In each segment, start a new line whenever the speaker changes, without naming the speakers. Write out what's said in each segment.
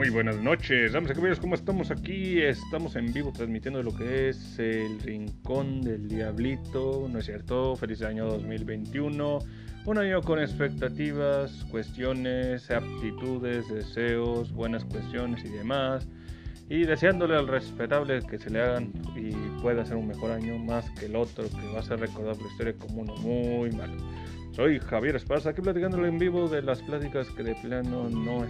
Muy buenas noches, damas y caballeros, ¿cómo estamos aquí? Estamos en vivo transmitiendo lo que es el Rincón del Diablito, ¿no es cierto? Feliz año 2021, un año con expectativas, cuestiones, aptitudes, deseos, buenas cuestiones y demás. Y deseándole al respetable que se le hagan y pueda ser un mejor año más que el otro, que va a ser recordado por la historia como uno muy malo. Soy Javier Esparza, aquí platicándole en vivo de las pláticas que de plano no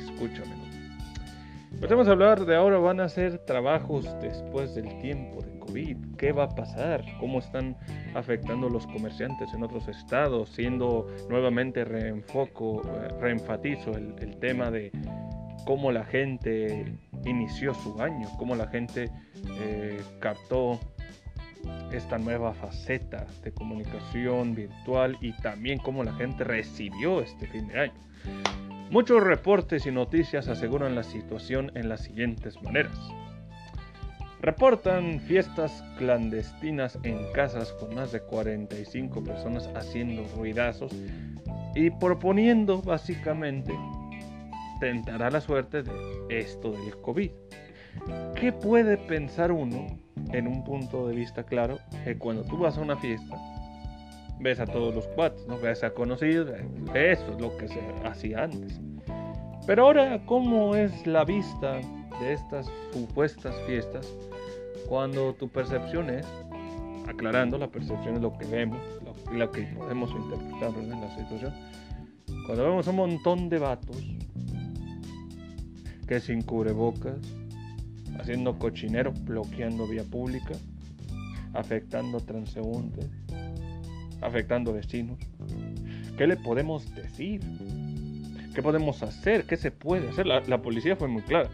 escucho a hablar de ahora van a ser trabajos después del tiempo de COVID. ¿Qué va a pasar? ¿Cómo están afectando los comerciantes en otros estados? Siendo nuevamente reenfoco, eh, reenfatizo el, el tema de cómo la gente inició su año, cómo la gente eh, captó esta nueva faceta de comunicación virtual y también cómo la gente recibió este fin de año. Muchos reportes y noticias aseguran la situación en las siguientes maneras. Reportan fiestas clandestinas en casas con más de 45 personas haciendo ruidazos y proponiendo básicamente tentará la suerte de esto del COVID. ¿Qué puede pensar uno en un punto de vista claro que cuando tú vas a una fiesta ves a todos los cuates, ¿no? ves a conocidos, eso es lo que se hacía antes. Pero ahora, ¿cómo es la vista de estas supuestas fiestas cuando tu percepción es, aclarando, la percepción es lo que vemos, lo, lo que podemos interpretar en la situación, cuando vemos un montón de vatos que sin cubrebocas, haciendo cochinero, bloqueando vía pública, afectando transeúntes, afectando vecinos. ¿Qué le podemos decir? ¿Qué podemos hacer? ¿Qué se puede hacer? La, la policía fue muy clara.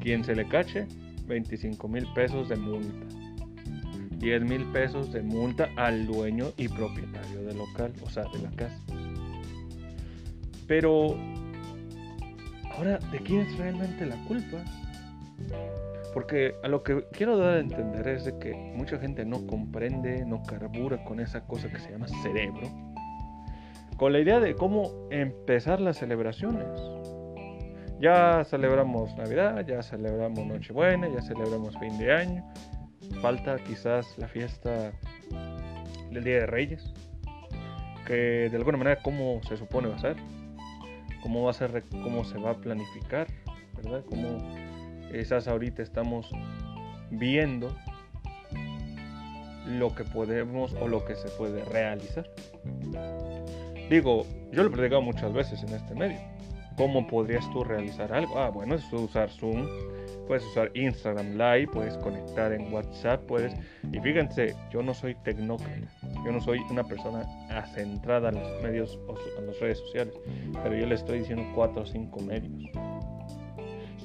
Quien se le cache, 25 mil pesos de multa. 10 mil pesos de multa al dueño y propietario del local, o sea, de la casa. Pero, ahora, ¿de quién es realmente la culpa? Porque a lo que quiero dar a entender es de que mucha gente no comprende, no carbura con esa cosa que se llama cerebro, con la idea de cómo empezar las celebraciones. Ya celebramos Navidad, ya celebramos Nochebuena, ya celebramos fin de año. Falta quizás la fiesta del Día de Reyes, que de alguna manera cómo se supone va a ser, cómo va a ser, cómo se va a planificar, ¿verdad? Cómo esas ahorita estamos viendo lo que podemos o lo que se puede realizar. Digo, yo lo he predicado muchas veces en este medio. ¿Cómo podrías tú realizar algo? Ah, bueno, es usar Zoom, puedes usar Instagram Live, puedes conectar en WhatsApp, puedes... Y fíjense, yo no soy tecnócrata, yo no soy una persona centrada en los medios en las redes sociales, pero yo le estoy diciendo cuatro o cinco medios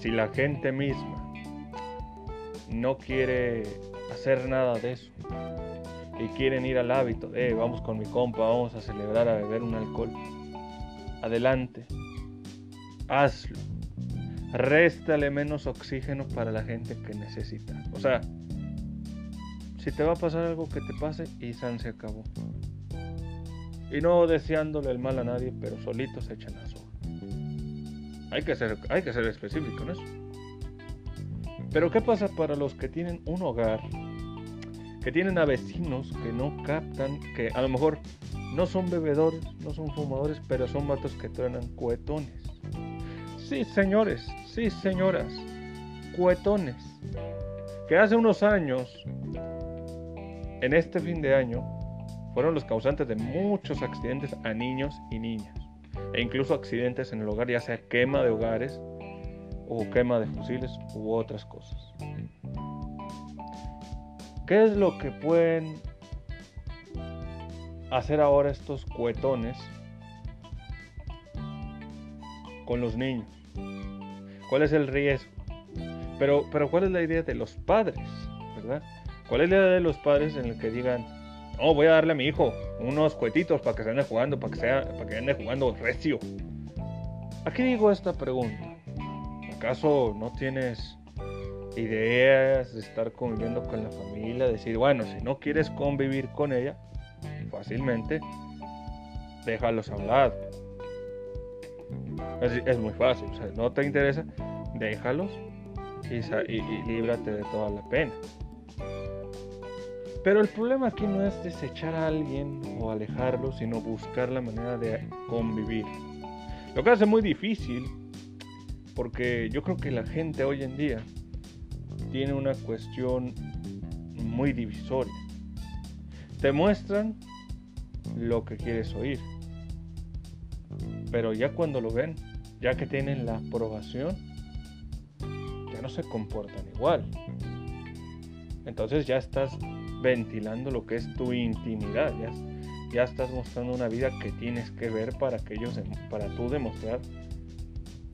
si la gente misma no quiere hacer nada de eso y quieren ir al hábito de vamos con mi compa, vamos a celebrar, a beber un alcohol, adelante, hazlo. Réstale menos oxígeno para la gente que necesita. O sea, si te va a pasar algo que te pase y San se acabó. Y no deseándole el mal a nadie, pero solitos se echan la soga. Hay que ser, hay que ser específico en eso. Pero ¿qué pasa para los que tienen un hogar, que tienen a vecinos que no captan, que a lo mejor no son bebedores, no son fumadores, pero son vatos que truenan cuetones? Sí, señores, sí, señoras, cuetones. Que hace unos años, en este fin de año, fueron los causantes de muchos accidentes a niños y niñas e incluso accidentes en el hogar, ya sea quema de hogares o quema de fusiles u otras cosas. ¿Qué es lo que pueden hacer ahora estos cuetones con los niños? ¿Cuál es el riesgo? Pero, pero ¿cuál es la idea de los padres? ¿Verdad? ¿Cuál es la idea de los padres en el que digan, no, voy a darle a mi hijo unos cuetitos para que se ande jugando, para que, sea, para que ande jugando recio. Aquí digo esta pregunta. ¿Acaso no tienes ideas de estar conviviendo con la familia? Decir, bueno, si no quieres convivir con ella, fácilmente, déjalos hablar. Es, es muy fácil, o sea, no te interesa, déjalos y, y, y líbrate de toda la pena. Pero el problema aquí no es desechar a alguien o alejarlo, sino buscar la manera de convivir. Lo que hace muy difícil, porque yo creo que la gente hoy en día tiene una cuestión muy divisoria. Te muestran lo que quieres oír, pero ya cuando lo ven, ya que tienen la aprobación, ya no se comportan igual. Entonces ya estás ventilando lo que es tu intimidad, ya, estás mostrando una vida que tienes que ver para que ellos, para tú demostrar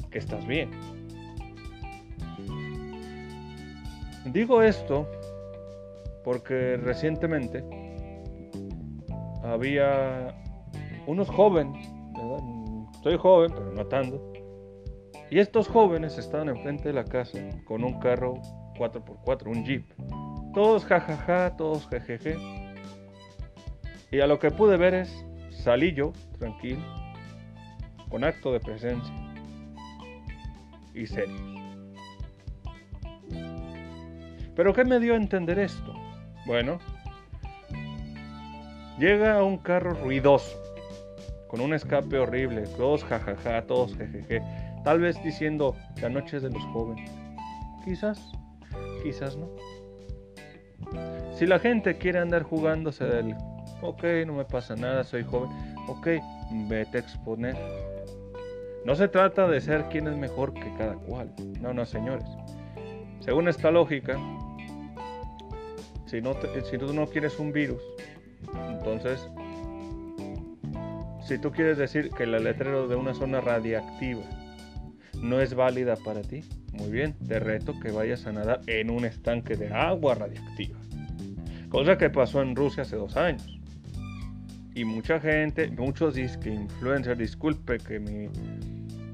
que estás bien. Digo esto porque recientemente había unos jóvenes, soy joven, pero no tanto, y estos jóvenes estaban enfrente de la casa con un carro 4x4, un jeep. Todos jajaja, todos jejeje. Y a lo que pude ver es, salí yo, tranquilo, con acto de presencia y serios. ¿Pero qué me dio a entender esto? Bueno, llega un carro ruidoso, con un escape horrible, todos jajaja, todos jejeje, tal vez diciendo la noche de los jóvenes. Quizás, quizás no. Si la gente quiere andar jugándose del, ok, no me pasa nada, soy joven, ok, vete a exponer. No se trata de ser quien es mejor que cada cual. No, no, señores. Según esta lógica, si, no tú no quieres un virus, entonces, si tú quieres decir que la letrero de una zona radiactiva no es válida para ti, muy bien, te reto que vayas a nadar en un estanque de agua radiactiva. Cosa que pasó en Rusia hace dos años. Y mucha gente, muchos disque influencers, disculpe que mi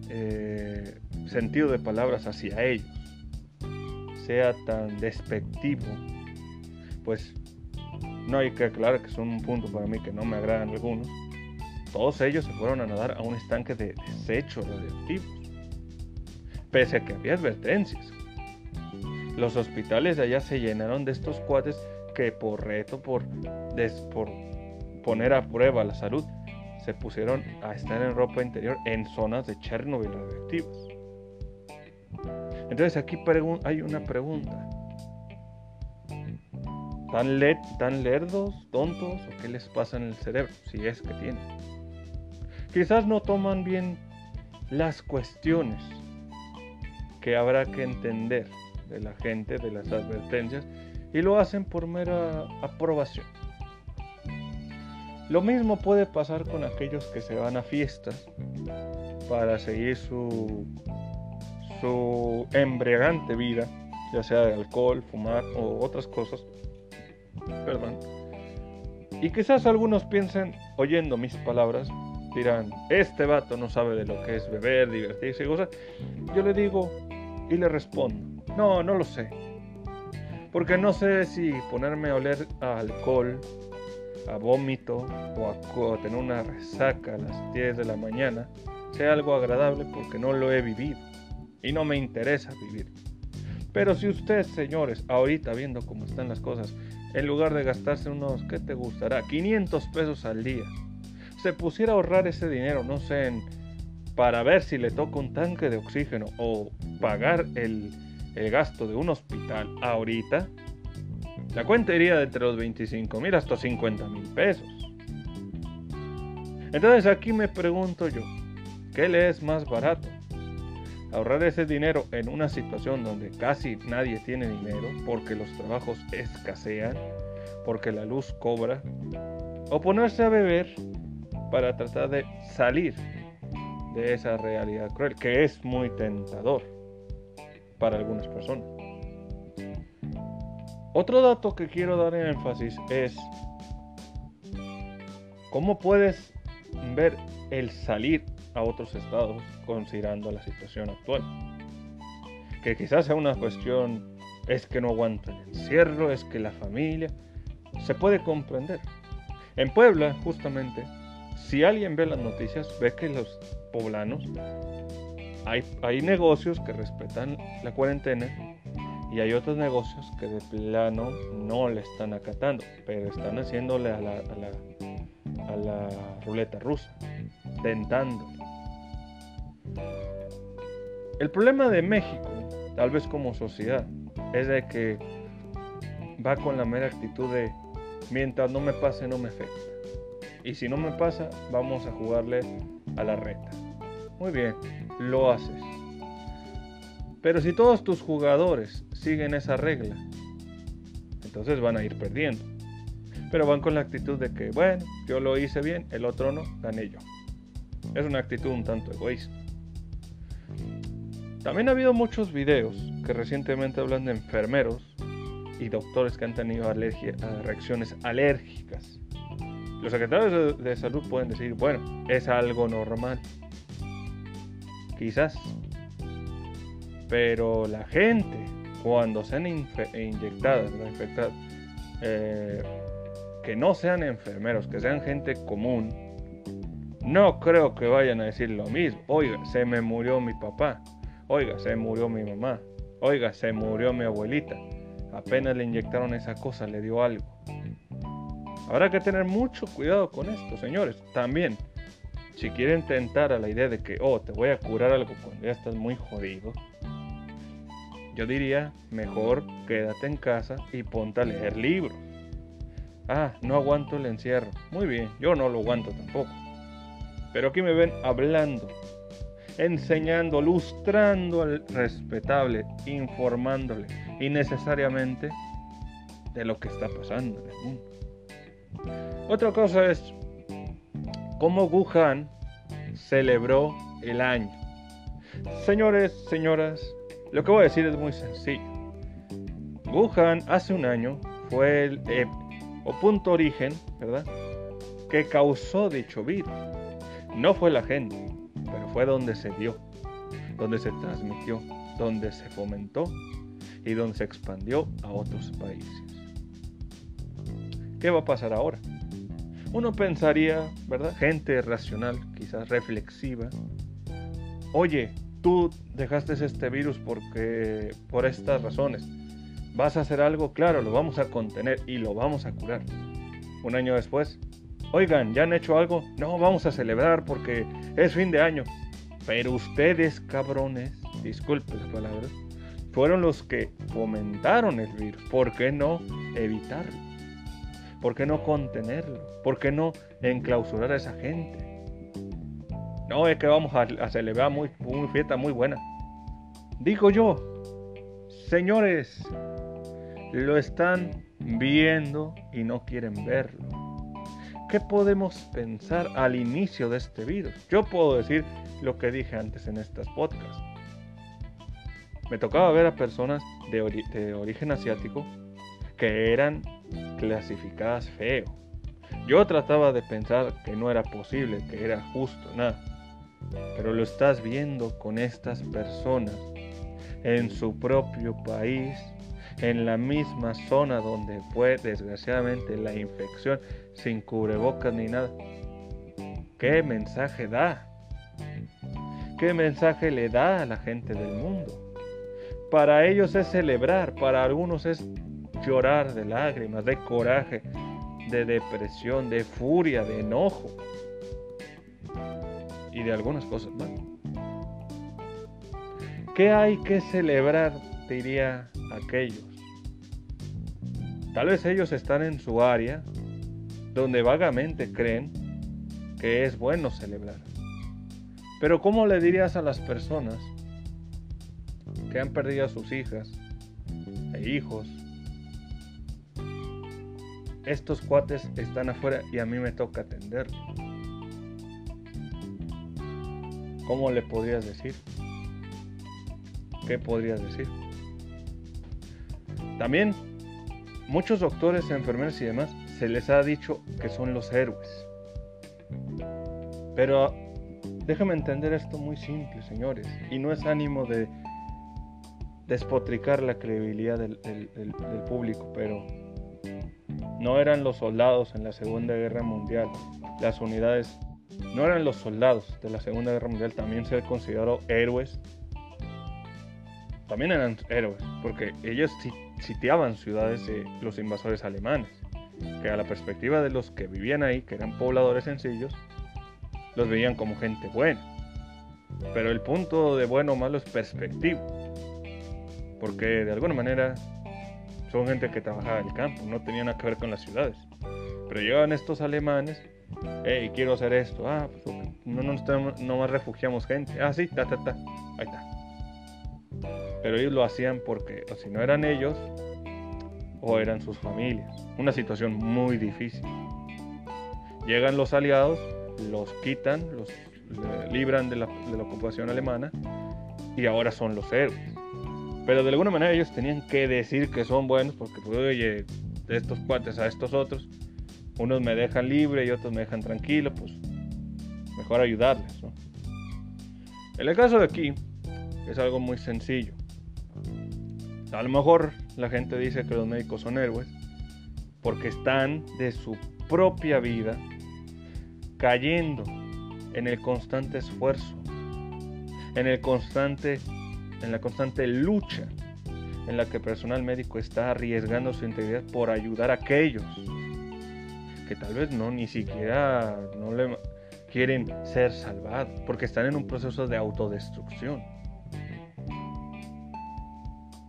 eh, sentido de palabras hacia ellos sea tan despectivo, pues no hay que aclarar que son un punto para mí que no me agradan algunos. Todos ellos se fueron a nadar a un estanque de desechos radioactivos pese a que había advertencias. Los hospitales de allá se llenaron de estos cuates que por reto, por, por poner a prueba la salud, se pusieron a estar en ropa interior en zonas de Chernobyl radioactivas. Entonces aquí hay una pregunta. ¿Tan, ¿Tan lerdos, tontos o qué les pasa en el cerebro? Si es que tienen. Quizás no toman bien las cuestiones que habrá que entender de la gente, de las advertencias, y lo hacen por mera aprobación. Lo mismo puede pasar con aquellos que se van a fiestas para seguir su, embriagante vida, ya sea de alcohol, fumar o otras cosas. Perdón. Y quizás algunos piensen, oyendo mis palabras, dirán, este vato no sabe de lo que es beber, divertirse y cosas. Yo le digo, y le respondo, no, no lo sé. Porque no sé si ponerme a oler a alcohol, a vómito o a, tener una resaca a las 10 de la mañana sea algo agradable porque no lo he vivido y no me interesa vivir. Pero si usted, señores, ahorita viendo cómo están las cosas, en lugar de gastarse unos, ¿qué te gustará? 500 pesos al día, se pusiera a ahorrar ese dinero, no sé, para ver si le toca un tanque de oxígeno o pagar el, gasto de un hospital ahorita, la cuenta iría de entre los 25 mil hasta 50 mil pesos. Entonces aquí me pregunto yo, ¿qué le es más barato? Ahorrar ese dinero en una situación donde casi nadie tiene dinero porque los trabajos escasean, porque la luz cobra, o ponerse a beber para tratar de salir de esa realidad cruel, que es muy tentador para algunas personas. Otro dato que quiero dar en énfasis es cómo puedes ver el salir a otros estados considerando la situación actual. Que quizás sea una cuestión, es que no aguanto el encierro, es que la familia, se puede comprender. En Puebla, justamente, si alguien ve las noticias, ve que los poblanos hay, hay negocios que respetan la cuarentena y hay otros negocios que de plano no le están acatando, pero están haciéndole a la, a la, a la ruleta rusa, tentando. El problema de México, tal vez como sociedad, es de que va con la mera actitud de mientras no me pase no me afecta. Y si no me pasa, vamos a jugarle a la reta. Muy bien, lo haces. Pero si todos tus jugadores siguen esa regla, entonces van a ir perdiendo. Pero van con la actitud de que, bueno, yo lo hice bien, el otro no, gané yo. Es una actitud un tanto egoísta. También ha habido muchos videos que recientemente hablan de enfermeros y doctores que han tenido reacciones alérgicas. Los secretarios de salud pueden decir, bueno, es algo normal. Quizás. Pero la gente, cuando sean inyectadas, eh, que no sean enfermeros, que sean gente común, no creo que vayan a decir lo mismo. Oiga, se me murió mi papá. Oiga, se murió mi mamá. Oiga, se murió mi abuelita. Apenas le inyectaron esa cosa, le dio algo. Habrá que tener mucho cuidado con esto, señores. También, si quieren tentar a la idea de que, oh, te voy a curar algo cuando ya estás muy jodido, yo diría, mejor quédate en casa y ponte a leer libros. Ah, no aguanto el encierro. Muy bien, yo no lo aguanto tampoco. Pero aquí me ven hablando enseñando, lustrando al respetable, informándole innecesariamente de lo que está pasando en el mundo. Otra cosa es cómo Wuhan celebró el año. Señores, señoras, lo que voy a decir es muy sencillo. Wuhan hace un año fue el o punto origen, ¿verdad? Que causó dicho virus. No fue la gente, pero fue donde se dio, donde se transmitió, donde se fomentó y donde se expandió a otros países. ¿Qué va a pasar ahora? Uno pensaría, ¿verdad? Gente racional, quizás reflexiva. Oye, tú dejaste este virus porque por estas razones. ¿Vas a hacer algo? Claro, lo vamos a contener y lo vamos a curar. Un año después, Oigan, ¿ya han hecho algo? No, vamos a celebrar porque es fin de año. Pero ustedes, cabrones, disculpen las palabras, fueron los que fomentaron el virus. ¿Por qué no evitarlo? ¿Por qué no contenerlo? ¿Por qué no enclausurar a esa gente? No, es que vamos a, celebrar muy, una fiesta muy buena. Digo yo, señores, lo están viendo y no quieren verlo. ¿Qué podemos pensar al inicio de este virus? Yo puedo decir lo que dije antes en estas podcasts. Me tocaba ver a personas de, origen asiático que eran clasificadas feo. Yo trataba de pensar que no era posible, que era justo, nada. Pero lo estás viendo con estas personas en su propio país en la misma zona donde fue desgraciadamente la infección sin cubrebocas ni nada. ¿Qué mensaje da? ¿Qué mensaje le da a la gente del mundo? Para ellos es celebrar, para algunos es llorar de lágrimas, de coraje, de depresión, de furia, de enojo y de algunas cosas más. ¿Qué hay que celebrar? Diría aquellos. Tal vez ellos están en su área donde vagamente creen que es bueno celebrar. Pero ¿cómo le dirías a las personas que han perdido a sus hijas e hijos? Estos cuates están afuera y a mí me toca atenderlos. ¿Cómo le podrías decir? ¿Qué podrías decir? También muchos doctores, enfermeros y demás se les ha dicho que son los héroes. Pero déjame entender esto muy simple, señores, y no es ánimo de despotricar la credibilidad del público, pero no eran los soldados en la Segunda Guerra Mundial, las unidades no eran los soldados de la Segunda Guerra Mundial también ser considerados héroes. También eran héroes, porque ellos sitiaban ciudades de los invasores alemanes, que a la perspectiva de los que vivían ahí, que eran pobladores sencillos, los veían como gente buena. Pero el punto de bueno o malo es perspectivo, porque de alguna manera son gente que trabajaba en el campo, no tenía nada que ver con las ciudades. Pero llegaban estos alemanes, hey, quiero hacer esto, ah, pues, no, nos no más refugiamos gente, ah, sí, ta, ta, ta, ahí está. Pero ellos lo hacían porque, o si no eran ellos, o eran sus familias. Una situación muy difícil. Llegan los aliados, los quitan, los libran de la, de la ocupación alemana y ahora son los héroes. Pero de alguna manera ellos tenían que decir que son buenos porque, pues, oye, de estos cuates a estos otros, unos me dejan libre y otros me dejan tranquilo, pues mejor ayudarles. ¿no? En el caso de aquí es algo muy sencillo. A lo mejor la gente dice que los médicos son héroes porque están de su propia vida cayendo en el constante esfuerzo, en el constante en la constante lucha en la que el personal médico está arriesgando su integridad por ayudar a aquellos que tal vez no ni siquiera no le quieren ser salvados porque están en un proceso de autodestrucción.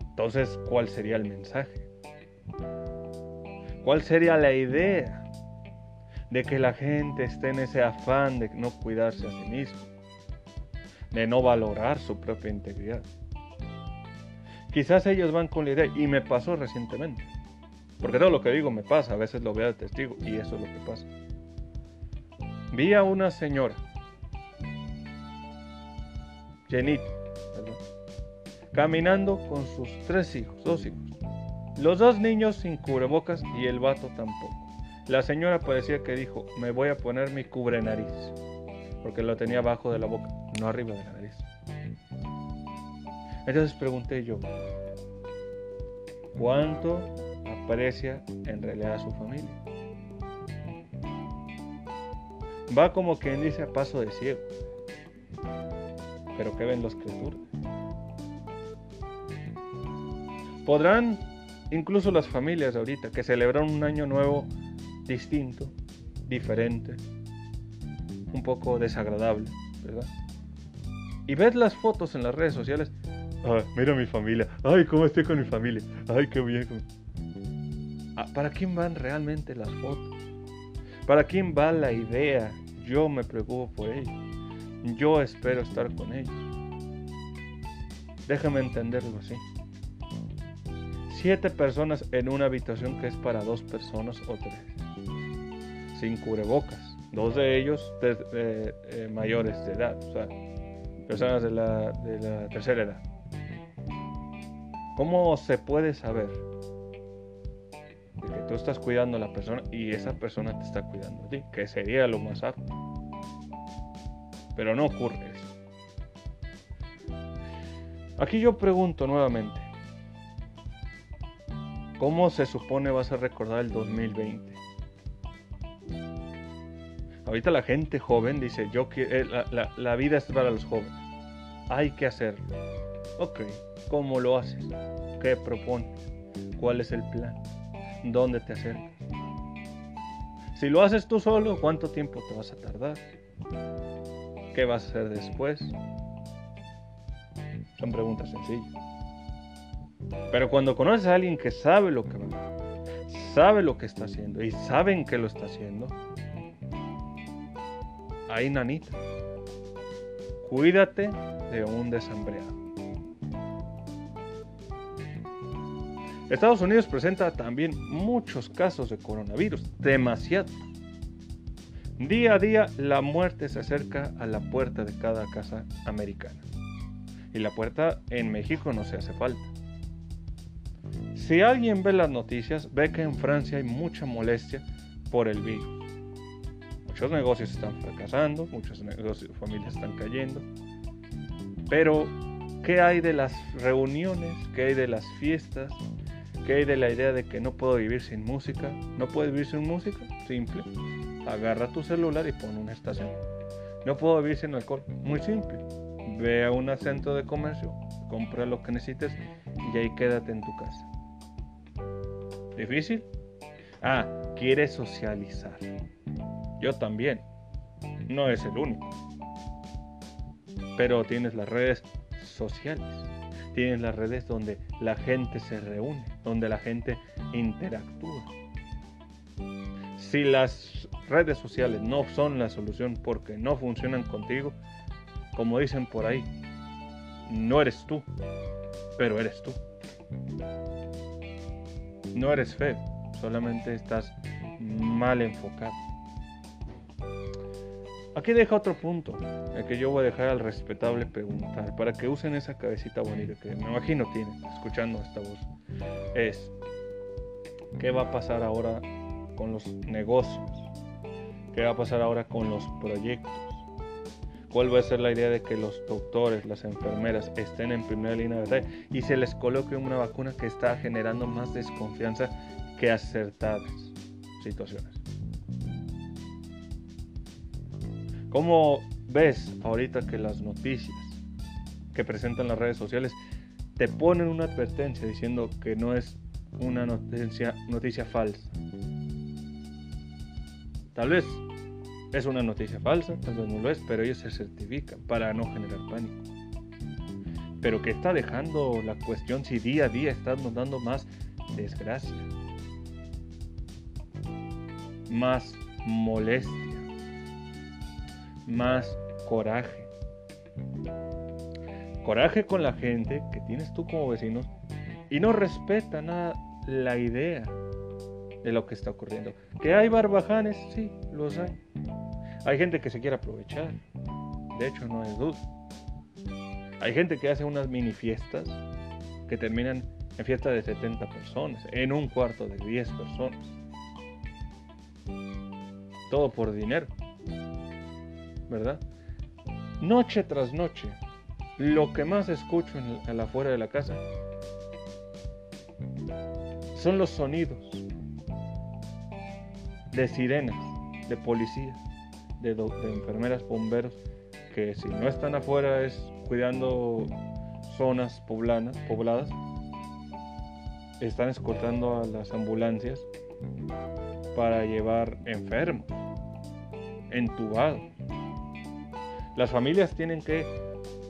Entonces, ¿cuál sería el mensaje? ¿Cuál sería la idea de que la gente esté en ese afán de no cuidarse a sí mismo? De no valorar su propia integridad. Quizás ellos van con la idea, y me pasó recientemente, porque todo lo que digo me pasa, a veces lo veo de testigo, y eso es lo que pasa. Vi a una señora, llenita, caminando con sus tres hijos, dos hijos. Los dos niños sin cubrebocas y el vato tampoco. La señora parecía que dijo, me voy a poner mi cubre nariz, porque lo tenía abajo de la boca, no arriba de la nariz. Entonces pregunté yo, ¿cuánto aprecia en realidad a su familia? Va como quien dice a paso de ciego. Pero ¿qué ven los criaturas? Podrán, incluso las familias ahorita, que celebran un año nuevo distinto, diferente, un poco desagradable, ¿verdad? Y ves las fotos en las redes sociales Ah, mira mi familia. Ay, cómo estoy con mi familia. Ay, qué bien. Ah, ¿Para quién van realmente las fotos? ¿Para quién va la idea? Yo me preocupo por ellos. Yo espero estar con ellos. Déjame entenderlo así. Siete personas en una habitación que es para dos personas o tres. Sin cubrebocas. Dos de ellos eh, mayores de edad. O sea, personas de la, de la tercera edad. ¿Cómo se puede saber de que tú estás cuidando a la persona y esa persona te está cuidando a ti? Que sería lo más apto. Pero no ocurre eso. Aquí yo pregunto nuevamente, ¿cómo se supone vas a recordar el 2020? Ahorita la gente joven dice, yo eh, la, la vida es para los jóvenes. Hay que hacerlo. Ok, ¿Cómo lo haces? ¿Qué propones? ¿Cuál es el plan? ¿Dónde te acercas? Si lo haces tú solo, ¿cuánto tiempo te vas a tardar? ¿Qué vas a hacer después? Son preguntas sencillas. Pero cuando conoces a alguien que sabe lo que va, sabe lo que está haciendo y saben que lo está haciendo, ahí nanita, cuídate de un desambreado. Estados Unidos presenta también muchos casos de coronavirus, demasiado. Día a día la muerte se acerca a la puerta de cada casa americana. Y la puerta en México no se hace falta. Si alguien ve las noticias, ve que en Francia hay mucha molestia por el virus. Muchos negocios están fracasando, muchos negocios, familias están cayendo. Pero, ¿qué hay de las reuniones? ¿Qué hay de las fiestas? ¿Qué hay de la idea de que no puedo vivir sin música? ¿No puedes vivir sin música? Simple. Agarra tu celular y pon una estación. No puedo vivir sin alcohol. Muy simple. Ve a un centro de comercio, compra lo que necesites y ahí quédate en tu casa. ¿Difícil? Ah, quieres socializar. Yo también. No es el único. Pero tienes las redes sociales. Tienes las redes donde la gente se reúne, donde la gente interactúa. Si las redes sociales no son la solución porque no funcionan contigo, como dicen por ahí, no eres tú, pero eres tú. No eres feo, solamente estás mal enfocado. Aquí deja otro punto, el que yo voy a dejar al respetable preguntar, para que usen esa cabecita bonita que me imagino tienen escuchando esta voz. Es, ¿qué va a pasar ahora con los negocios? ¿Qué va a pasar ahora con los proyectos? ¿Cuál va a ser la idea de que los doctores, las enfermeras estén en primera línea de batalla y se les coloque una vacuna que está generando más desconfianza que acertadas situaciones? ¿Cómo ves ahorita que las noticias que presentan las redes sociales te ponen una advertencia diciendo que no es una noticia, falsa? Tal vez es una noticia falsa, tal vez no lo es, pero ellos se certifican para no generar pánico. Pero que está dejando la cuestión si día a día estamos dando más desgracia, más molestia más coraje. Coraje con la gente que tienes tú como vecino y no respeta nada la idea de lo que está ocurriendo. Que hay barbajanes, sí, los hay. Hay gente que se quiere aprovechar. De hecho, no es duda. Hay gente que hace unas mini fiestas que terminan en fiesta de 70 personas, en un cuarto de 10 personas. Todo por dinero. ¿Verdad? Noche tras noche, lo que más escucho en, la afuera de la casa son los sonidos de sirenas, de policías, de, enfermeras, bomberos, que si no están afuera es cuidando zonas pobladas, están escoltando a las ambulancias para llevar enfermos, entubados. Las familias tienen que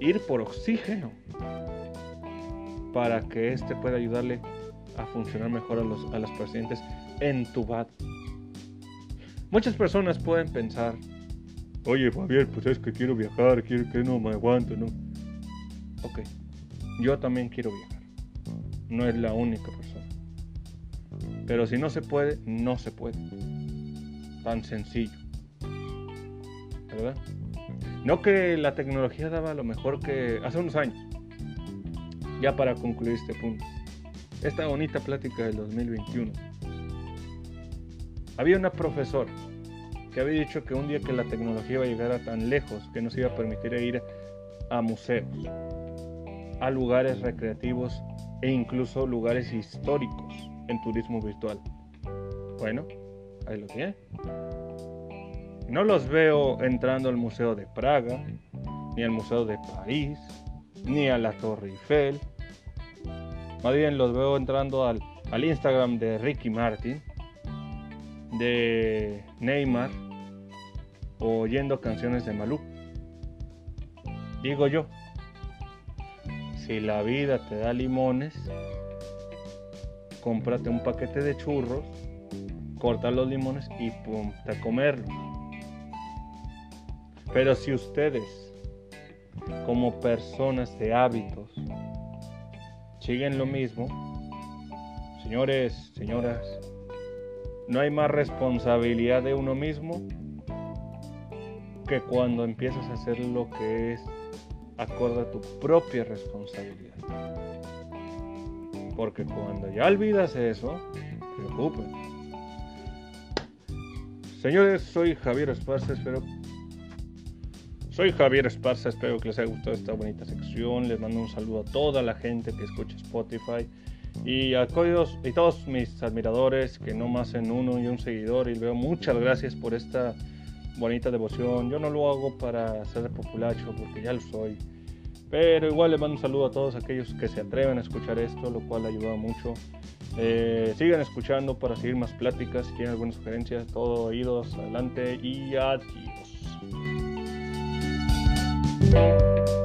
ir por oxígeno para que éste pueda ayudarle a funcionar mejor a, los, a los pacientes entubados. Muchas personas pueden pensar, oye Javier, pues es que quiero viajar, quiero que no me aguanto, ¿no? Ok, yo también quiero viajar. No es la única persona. Pero si no se puede, no se puede. Tan sencillo. ¿Verdad? No que la tecnología daba lo mejor que hace unos años. Ya para concluir este punto. Esta bonita plática del 2021. Había una profesora que había dicho que un día que la tecnología iba a llegar a tan lejos que nos iba a permitir ir a museos, a lugares recreativos e incluso lugares históricos en turismo virtual. Bueno, ahí lo tiene. No los veo entrando al Museo de Praga, ni al Museo de París, ni a la Torre Eiffel. Más bien los veo entrando al, Instagram de Ricky Martin, de Neymar, oyendo canciones de Malú. Digo yo, si la vida te da limones, cómprate un paquete de churros, corta los limones y ponte a comerlos. Pero si ustedes, como personas de hábitos, siguen lo mismo, señores, señoras, no hay más responsabilidad de uno mismo que cuando empiezas a hacer lo que es acorde a tu propia responsabilidad. Porque cuando ya olvidas eso, preocupa. Señores, soy Javier Esparza, espero soy Javier Esparza, espero que les haya gustado esta bonita sección. Les mando un saludo a toda la gente que escucha Spotify y a todos, todos mis admiradores, que no más en uno y un seguidor. Y veo muchas gracias por esta bonita devoción. Yo no lo hago para ser populacho porque ya lo soy. Pero igual le mando un saludo a todos aquellos que se atreven a escuchar esto, lo cual ayuda mucho. Eh, sigan escuchando para seguir más pláticas. Si tienen algunas sugerencias, todo oídos, adelante y adiós. thank you